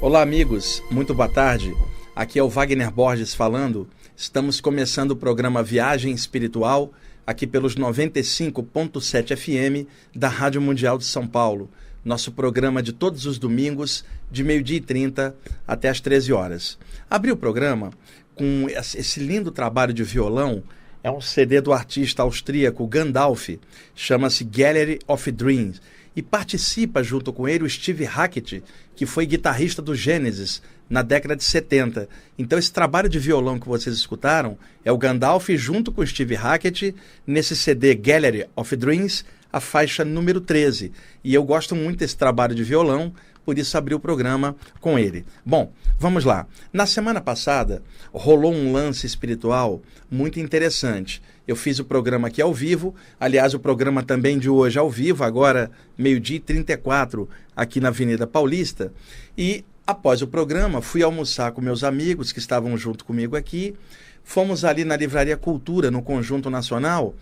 Olá, amigos, muito boa tarde. Aqui é o Wagner Borges falando. Estamos começando o programa Viagem Espiritual aqui pelos 95.7 FM da Rádio Mundial de São Paulo. Nosso programa de todos os domingos, de meio-dia e 30 até as 13 horas. Abri o programa com esse lindo trabalho de violão. É um CD do artista austríaco Gandalf, chama-se Gallery of Dreams e participa junto com ele o Steve Hackett, que foi guitarrista do Genesis na década de 70. Então esse trabalho de violão que vocês escutaram é o Gandalf junto com o Steve Hackett nesse CD Gallery of Dreams, a faixa número 13. E eu gosto muito desse trabalho de violão, por isso abri o programa com ele. Bom, vamos lá. Na semana passada rolou um lance espiritual muito interessante. Eu fiz o programa aqui ao vivo, aliás, o programa também de hoje ao vivo, agora meio-dia e 34, aqui na Avenida Paulista. E após o programa, fui almoçar com meus amigos que estavam junto comigo aqui. Fomos ali na Livraria Cultura, no Conjunto Nacional,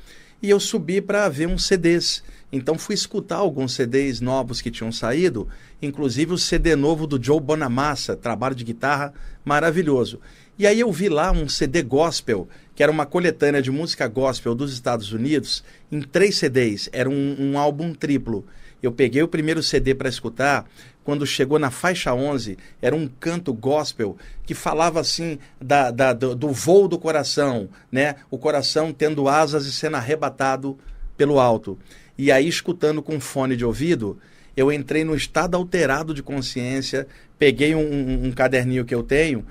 e eu subi para ver uns CDs. Então fui escutar alguns CDs novos que tinham saído, inclusive o CD novo do Joe Bonamassa, trabalho de guitarra maravilhoso. E aí eu vi lá um CD gospel, que era uma coletânea de música gospel dos Estados Unidos, em três CDs. Era um, um álbum triplo. Eu peguei o primeiro CD para escutar, quando chegou na faixa 11, era um canto gospel que falava assim da, da do, do, voo do coração, né? O coração tendo asas e sendo arrebatado pelo alto. E aí, escutando com fone de ouvido, eu entrei no estado alterado de consciência, peguei um, um, um caderninho que eu tenho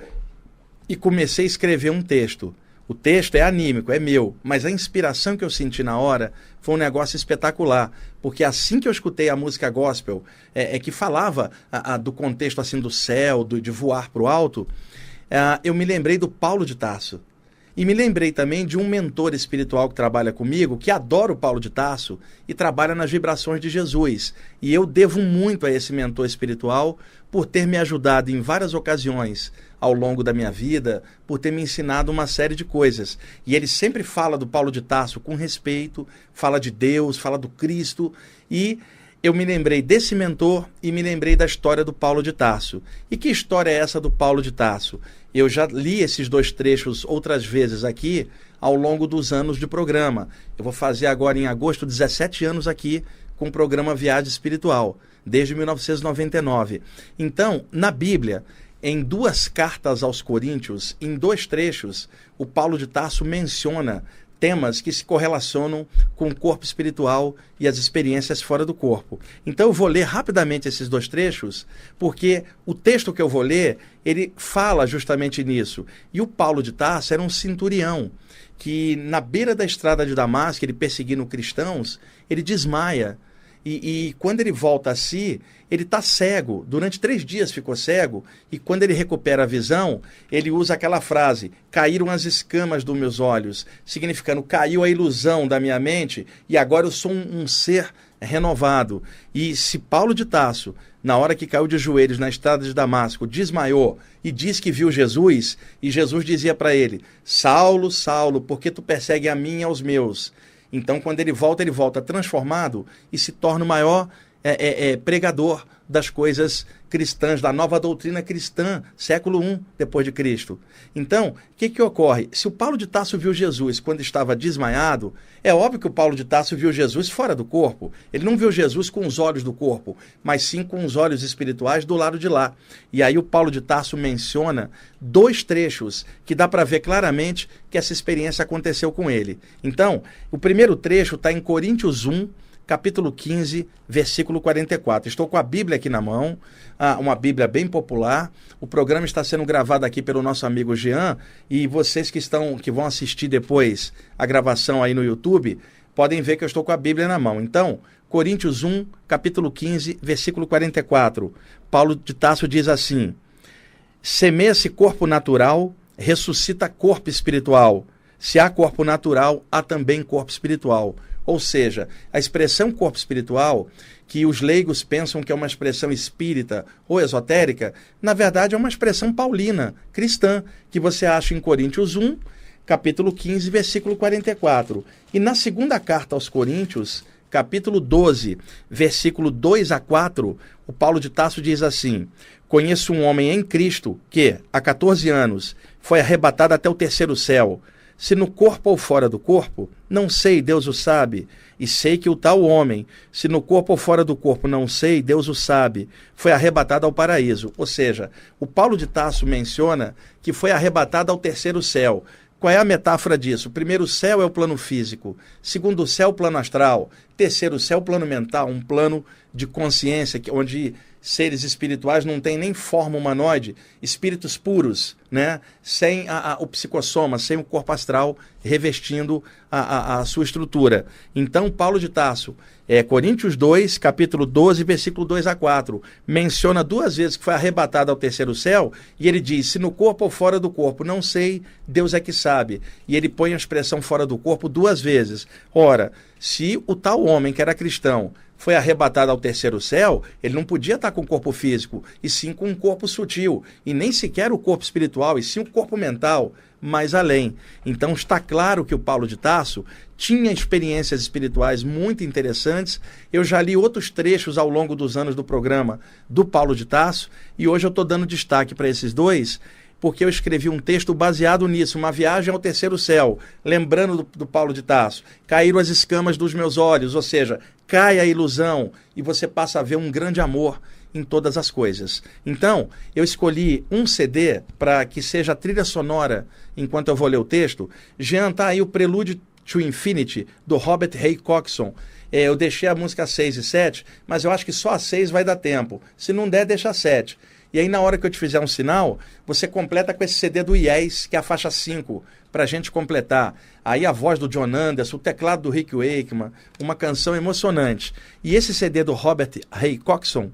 e comecei a escrever um texto. O texto é anímico, é meu, mas a inspiração que eu senti na hora foi um negócio espetacular, porque assim que eu escutei a música gospel, é, é que falava a, a, do contexto assim do céu, do, de voar para o alto, é, eu me lembrei do Paulo de Tarso. E me lembrei também de um mentor espiritual que trabalha comigo, que adora o Paulo de Tarso e trabalha nas vibrações de Jesus. E eu devo muito a esse mentor espiritual por ter me ajudado em várias ocasiões ao longo da minha vida, por ter me ensinado uma série de coisas. E ele sempre fala do Paulo de Tarso com respeito, fala de Deus, fala do Cristo e eu me lembrei desse mentor e me lembrei da história do Paulo de Tarso. E que história é essa do Paulo de Tarso? Eu já li esses dois trechos outras vezes aqui ao longo dos anos de programa. Eu vou fazer agora em agosto 17 anos aqui com o programa Viagem Espiritual, desde 1999. Então, na Bíblia, em duas cartas aos Coríntios, em dois trechos, o Paulo de Tarso menciona temas que se correlacionam com o corpo espiritual e as experiências fora do corpo. Então eu vou ler rapidamente esses dois trechos, porque o texto que eu vou ler, ele fala justamente nisso. E o Paulo de Tarso era um centurião que na beira da estrada de Damasco, ele perseguindo cristãos, ele desmaia e, e, quando ele volta a si, ele está cego. Durante três dias ficou cego. E quando ele recupera a visão, ele usa aquela frase: caíram as escamas dos meus olhos, significando caiu a ilusão da minha mente e agora eu sou um, um ser renovado. E se Paulo de Tasso, na hora que caiu de joelhos na estrada de Damasco, desmaiou e disse que viu Jesus, e Jesus dizia para ele: Saulo, Saulo, por que tu persegue a mim e aos meus? Então, quando ele volta, ele volta transformado e se torna o maior é, é, é, pregador das coisas cristãs, da nova doutrina cristã, século I depois de Cristo. Então, o que, que ocorre? Se o Paulo de Tarso viu Jesus quando estava desmaiado, é óbvio que o Paulo de Tarso viu Jesus fora do corpo. Ele não viu Jesus com os olhos do corpo, mas sim com os olhos espirituais do lado de lá. E aí o Paulo de Tarso menciona dois trechos que dá para ver claramente que essa experiência aconteceu com ele. Então, o primeiro trecho está em Coríntios 1, capítulo 15, versículo 44. Estou com a Bíblia aqui na mão, ah, uma Bíblia bem popular. O programa está sendo gravado aqui pelo nosso amigo Jean e vocês que estão que vão assistir depois a gravação aí no YouTube, podem ver que eu estou com a Bíblia na mão. Então, Coríntios 1, capítulo 15, versículo 44. Paulo de Tasso diz assim: Semeia-se corpo natural, ressuscita corpo espiritual. Se há corpo natural, há também corpo espiritual. Ou seja, a expressão corpo espiritual, que os leigos pensam que é uma expressão espírita ou esotérica, na verdade é uma expressão paulina, cristã, que você acha em Coríntios 1, capítulo 15, versículo 44. E na segunda carta aos Coríntios, capítulo 12, versículo 2 a 4, o Paulo de Tasso diz assim: Conheço um homem em Cristo que, há 14 anos, foi arrebatado até o terceiro céu. Se no corpo ou fora do corpo, não sei, Deus o sabe. E sei que o tal homem, se no corpo ou fora do corpo, não sei, Deus o sabe, foi arrebatado ao paraíso. Ou seja, o Paulo de Tasso menciona que foi arrebatado ao terceiro céu. Qual é a metáfora disso? Primeiro céu é o plano físico, segundo céu, o plano astral, terceiro céu, o plano mental, um plano de consciência, onde seres espirituais não têm nem forma humanoide, espíritos puros, né? sem a, a, o psicossoma, sem o corpo astral revestindo a, a, sua estrutura. Então, Paulo de Tarso, é, Coríntios 2, capítulo 12, versículo 2 a 4, menciona duas vezes que foi arrebatado ao terceiro céu, e ele diz: se no corpo ou fora do corpo, não sei, Deus é que sabe. E ele põe a expressão fora do corpo duas vezes. Ora, se o tal homem que era cristão foi arrebatado ao terceiro céu, ele não podia estar com o corpo físico, e sim com um corpo sutil, e nem sequer o corpo espiritual, e sim o corpo mental, mais além. Então está claro que o Paulo de Tarso tinha experiências espirituais muito interessantes. Eu já li outros trechos ao longo dos anos do programa do Paulo de Tarso, e hoje eu estou dando destaque para esses dois porque eu escrevi um texto baseado nisso, uma viagem ao terceiro céu, lembrando do, do Paulo de Tarso. Caíram as escamas dos meus olhos, ou seja, cai a ilusão e você passa a ver um grande amor em todas as coisas. Então, eu escolhi um CD para que seja a trilha sonora enquanto eu vou ler o texto. Jean, tá aí o Prelude to Infinity, do Robert Ray Coxon. É, eu deixei a música 6 e 7, mas eu acho que só a 6 vai dar tempo. Se não der, deixa a 7. E aí, na hora que eu te fizer um sinal, você completa com esse CD do Yes, que é a faixa 5, para a gente completar. Aí a voz do John Anderson, o teclado do Rick Wakeman, uma canção emocionante. E esse CD do Robert Ray Coxon,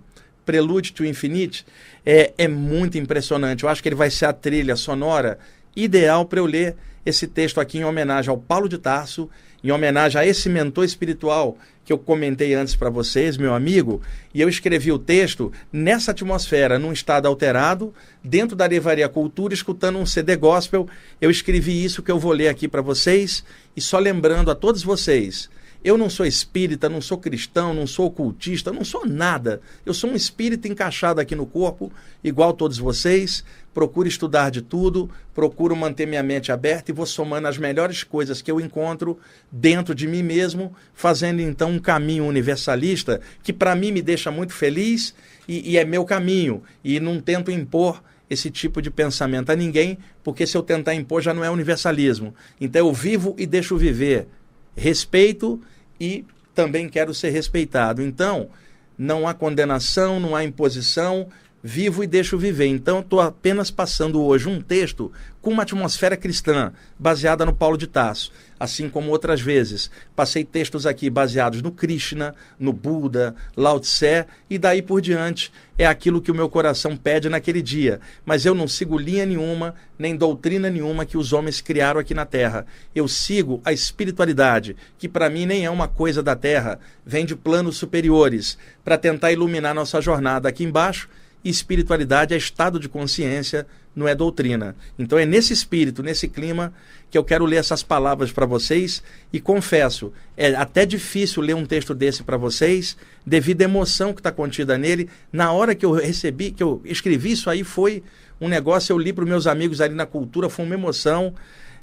Prelude to Infinite, é, é muito impressionante. Eu acho que ele vai ser a trilha sonora ideal para eu ler esse texto aqui em homenagem ao Paulo de Tarso, em homenagem a esse mentor espiritual que eu comentei antes para vocês, meu amigo, e eu escrevi o texto nessa atmosfera, num estado alterado, dentro da Levaria Cultura, escutando um CD gospel. Eu escrevi isso que eu vou ler aqui para vocês, e só lembrando a todos vocês eu não sou espírita, não sou cristão, não sou ocultista, não sou nada. Eu sou um espírito encaixado aqui no corpo, igual todos vocês. Procuro estudar de tudo, procuro manter minha mente aberta e vou somando as melhores coisas que eu encontro dentro de mim mesmo, fazendo então um caminho universalista que para mim me deixa muito feliz e, e é meu caminho. E não tento impor esse tipo de pensamento a ninguém, porque se eu tentar impor já não é universalismo. Então eu vivo e deixo viver respeito e também quero ser respeitado. Então, não há condenação, não há imposição, vivo e deixo viver. Então, estou apenas passando hoje um texto com uma atmosfera cristã, baseada no Paulo de Tarso. Assim como outras vezes, passei textos aqui baseados no Krishna, no Buda, Lao Tse e daí por diante. É aquilo que o meu coração pede naquele dia. Mas eu não sigo linha nenhuma, nem doutrina nenhuma que os homens criaram aqui na Terra. Eu sigo a espiritualidade, que para mim nem é uma coisa da Terra, vem de planos superiores, para tentar iluminar nossa jornada aqui embaixo espiritualidade é estado de consciência, não é doutrina. Então é nesse espírito, nesse clima, que eu quero ler essas palavras para vocês e confesso, é até difícil ler um texto desse para vocês, devido à emoção que está contida nele. Na hora que eu recebi, que eu escrevi isso aí, foi um negócio, eu li para meus amigos ali na cultura, foi uma emoção.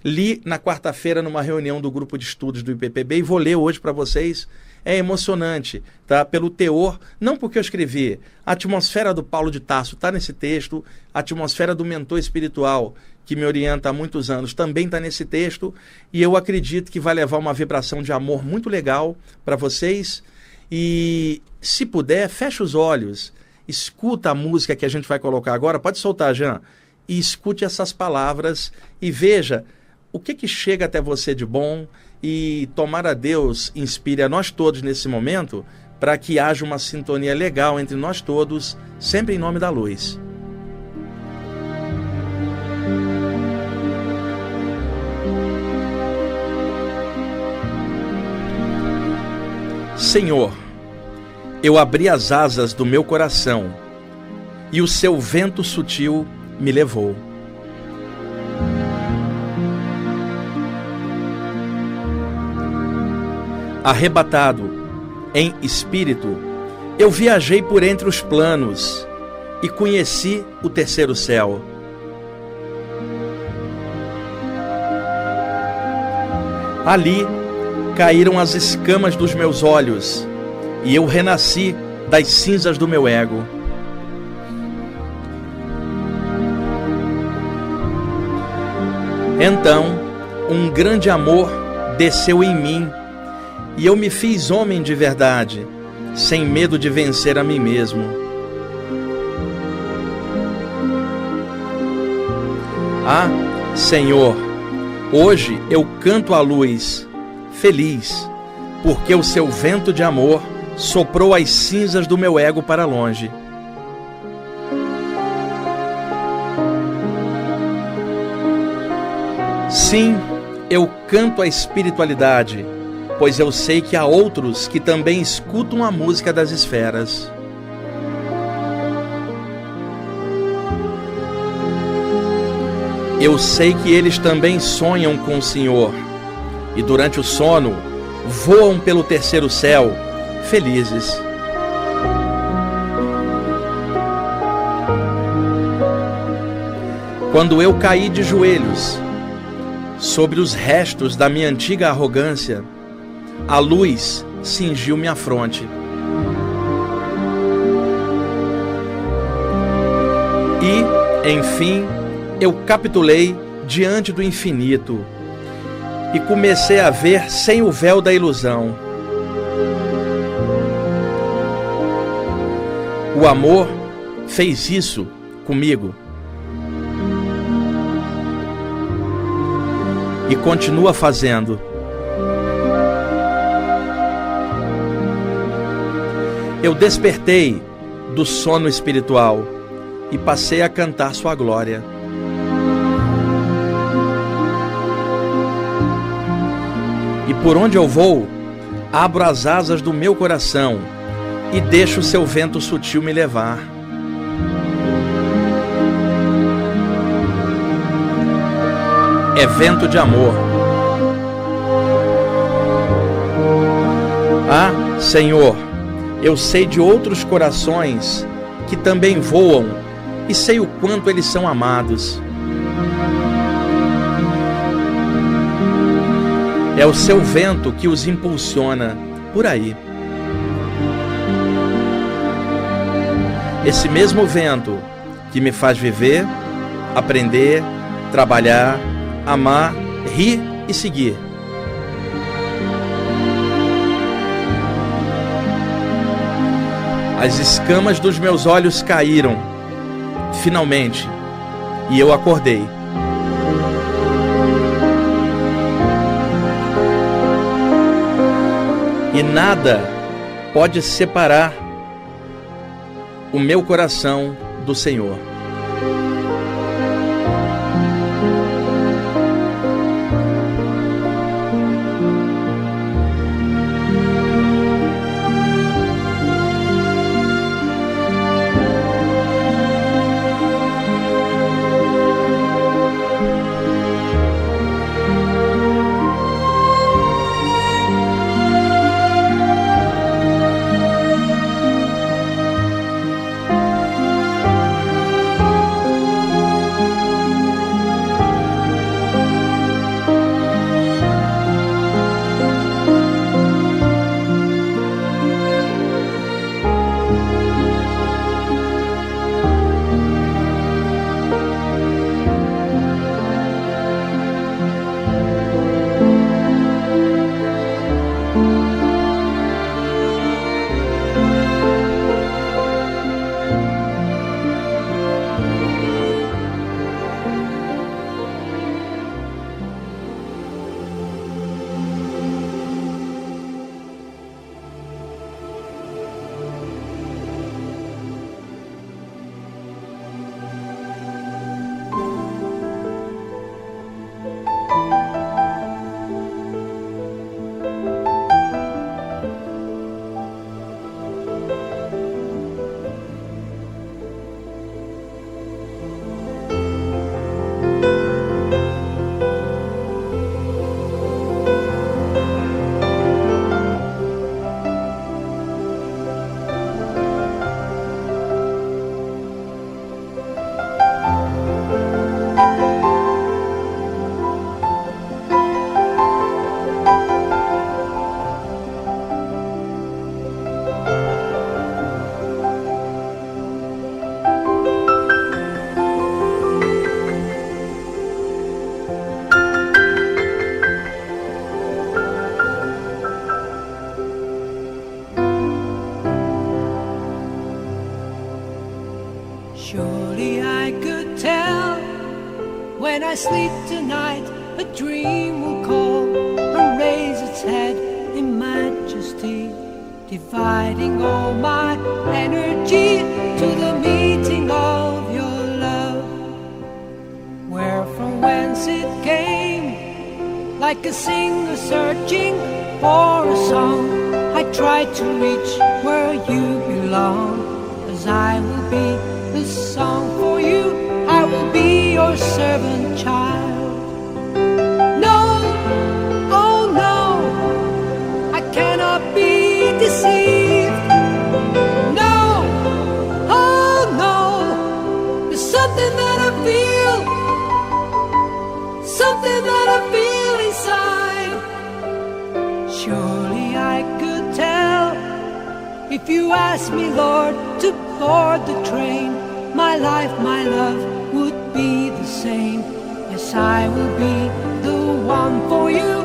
Li na quarta-feira numa reunião do grupo de estudos do IPPB e vou ler hoje para vocês é emocionante, tá? Pelo teor, não porque eu escrevi. A atmosfera do Paulo de Tarso está nesse texto, a atmosfera do mentor espiritual que me orienta há muitos anos também está nesse texto, e eu acredito que vai levar uma vibração de amor muito legal para vocês. E se puder, feche os olhos, escuta a música que a gente vai colocar agora, pode soltar, Jean, e escute essas palavras e veja o que, que chega até você de bom e tomar a Deus inspire a nós todos nesse momento para que haja uma sintonia legal entre nós todos, sempre em nome da luz. Senhor, eu abri as asas do meu coração e o seu vento sutil me levou. Arrebatado em espírito, eu viajei por entre os planos e conheci o terceiro céu. Ali caíram as escamas dos meus olhos e eu renasci das cinzas do meu ego. Então, um grande amor desceu em mim e eu me fiz homem de verdade, sem medo de vencer a mim mesmo. Ah, Senhor, hoje eu canto à luz, feliz, porque o seu vento de amor soprou as cinzas do meu ego para longe. Sim, eu canto a espiritualidade, pois eu sei que há outros que também escutam a música das esferas. Eu sei que eles também sonham com o Senhor, e durante o sono voam pelo terceiro céu felizes. Quando eu caí de joelhos sobre os restos da minha antiga arrogância, a luz cingiu minha fronte. E, enfim, eu capitulei diante do infinito e comecei a ver sem o véu da ilusão. O amor fez isso comigo. E continua fazendo. Eu despertei do sono espiritual e passei a cantar sua glória. E por onde eu vou, abro as asas do meu coração e deixa o seu vento sutil me levar. É vento de amor. Ah, Senhor, eu sei de outros corações que também voam e sei o quanto eles são amados. É o seu vento que os impulsiona por aí. esse mesmo vento que me faz viver, aprender, trabalhar, amar, rir e seguir. As escamas dos meus olhos caíram, finalmente, e eu acordei. E nada pode separar o meu coração do Senhor. Song, I try to reach where you belong, as I will be the song for you. I will be your servant if you asked me, Lord, to board the train. My life, my love would be the same. Yes, I will be the one for you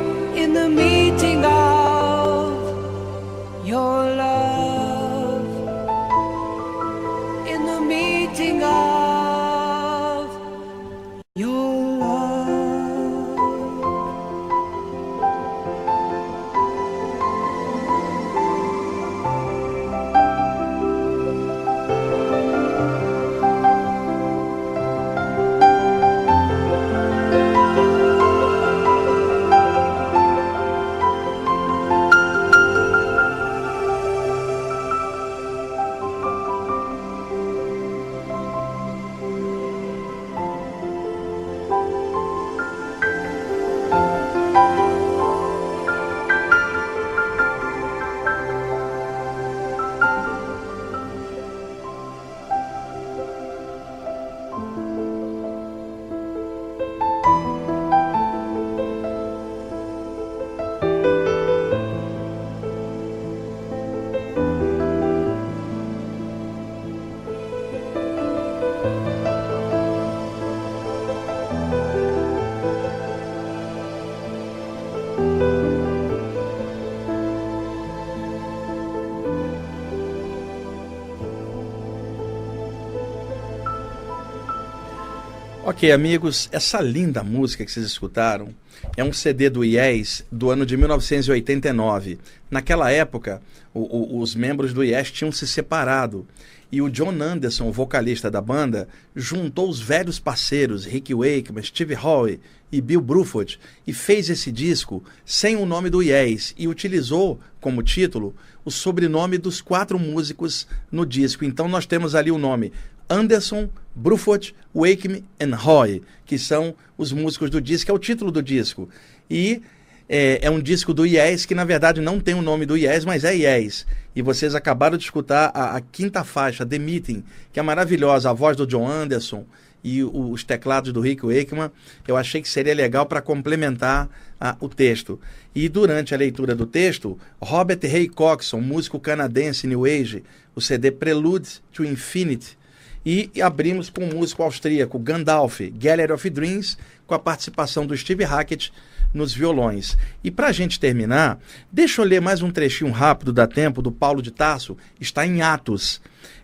Ok, amigos, essa linda música que vocês escutaram é um CD do Yes do ano de 1989. Naquela época, o- o- os membros do Yes tinham se separado e o John Anderson, vocalista da banda, juntou os velhos parceiros Rick Wakeman, Steve Howe e Bill Bruford e fez esse disco sem o nome do Yes e utilizou como título o sobrenome dos quatro músicos no disco. Então nós temos ali o nome Anderson, Bruford, Wakeman e Hoy, que são os músicos do disco, é o título do disco. E é, é um disco do Yes que na verdade não tem o nome do Yes, mas é Yes. E vocês acabaram de escutar a, a quinta faixa, The Meeting, que é maravilhosa, a voz do John Anderson e o- os teclados do Rick Wakeman. Eu achei que seria legal para complementar ah, o texto. E durante a leitura do texto, Robert Ray Coxon, músico canadense New Age, o CD Prelude to Infinity, e abrimos com o músico austríaco Gandalf, Gallery of Dreams, com a participação do Steve Hackett nos violões. E para a gente terminar, deixa eu ler mais um trechinho rápido da tempo do Paulo de Tarso, está em Atos,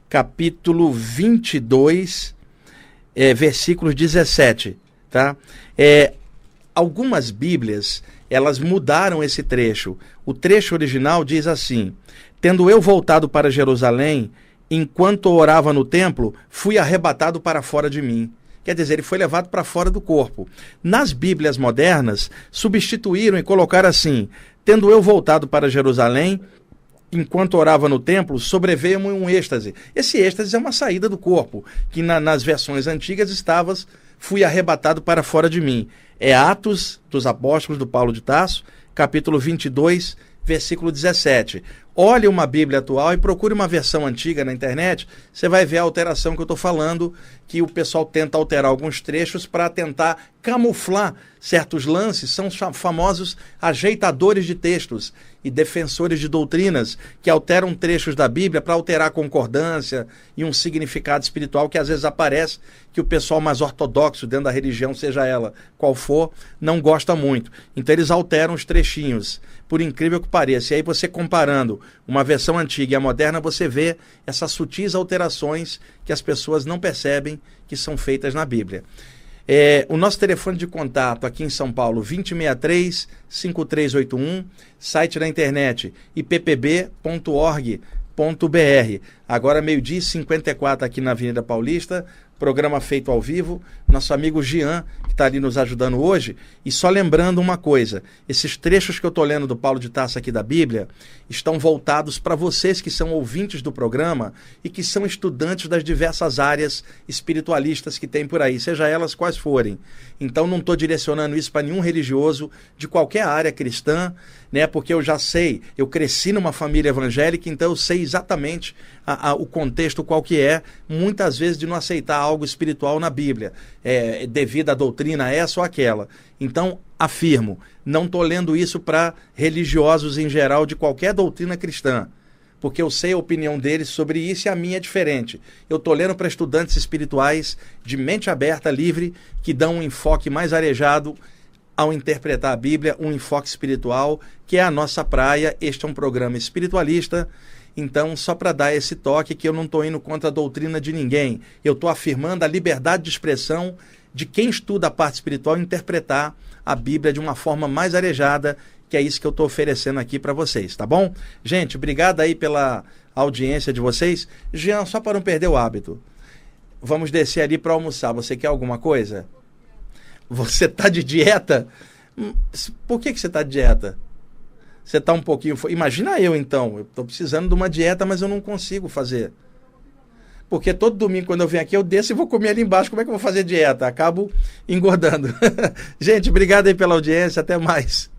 capítulo 22, é, versículos 17. Tá? É, algumas Bíblias elas mudaram esse trecho. O trecho original diz assim: Tendo eu voltado para Jerusalém, enquanto orava no templo, fui arrebatado para fora de mim. Quer dizer, ele foi levado para fora do corpo. Nas Bíblias modernas, substituíram e colocaram assim: Tendo eu voltado para Jerusalém, enquanto orava no templo, sobreveio-me um êxtase. Esse êxtase é uma saída do corpo, que na- nas versões antigas estava, fui arrebatado para fora de mim. É Atos dos Apóstolos do Paulo de Tarso, capítulo 22, versículo 17. Olhe uma Bíblia atual e procure uma versão antiga na internet, você vai ver a alteração que eu estou falando, que o pessoal tenta alterar alguns trechos para tentar camuflar certos lances, são os fa- famosos ajeitadores de textos e defensores de doutrinas que alteram trechos da Bíblia para alterar a concordância e um significado espiritual que às vezes aparece que o pessoal mais ortodoxo dentro da religião, seja ela qual for, não gosta muito. Então eles alteram os trechinhos, por incrível que pareça. E aí você comparando uma versão antiga e a moderna, você vê essas sutis alterações que as pessoas não percebem que são feitas na Bíblia. É, o nosso telefone de contato aqui em São Paulo, 2063-5381, site da internet ippb.org.br. Agora, meio-dia e 54 aqui na Avenida Paulista, programa feito ao vivo, nosso amigo Jean, que está ali nos ajudando hoje. E só lembrando uma coisa: esses trechos que eu estou lendo do Paulo de Taça aqui da Bíblia estão voltados para vocês que são ouvintes do programa e que são estudantes das diversas áreas espiritualistas que tem por aí, seja elas quais forem. Então não estou direcionando isso para nenhum religioso de qualquer área cristã, né? Porque eu já sei, eu cresci numa família evangélica, então eu sei exatamente a, a, o contexto qual que é, muitas vezes de não aceitar algo espiritual na Bíblia, é, devido à doutrina essa ou aquela. Então, afirmo, não estou lendo isso para religiosos em geral de qualquer doutrina cristã, porque eu sei a opinião deles sobre isso e a minha é diferente. Eu estou lendo para estudantes espirituais de mente aberta, livre, que dão um enfoque mais arejado ao interpretar a Bíblia, um enfoque espiritual, que é a nossa praia. Este é um programa espiritualista então, só para dar esse toque que eu não estou indo contra a doutrina de ninguém, eu estou afirmando a liberdade de expressão de quem estuda a parte espiritual interpretar a Bíblia de uma forma mais arejada, que é isso que eu estou oferecendo aqui para vocês, tá bom? Gente, obrigado aí pela audiência de vocês. Jean, só para não perder o hábito, vamos descer ali para almoçar. Você quer alguma coisa? Você está de dieta? Hum, por que, que você está de dieta? Você está um pouquinho. Imagina eu então, eu estou precisando de uma dieta, mas eu não consigo fazer. Porque todo domingo, quando eu venho aqui, eu desço e vou comer ali embaixo. Como é que eu vou fazer dieta? Acabo engordando. Gente, obrigado aí pela audiência. Até mais.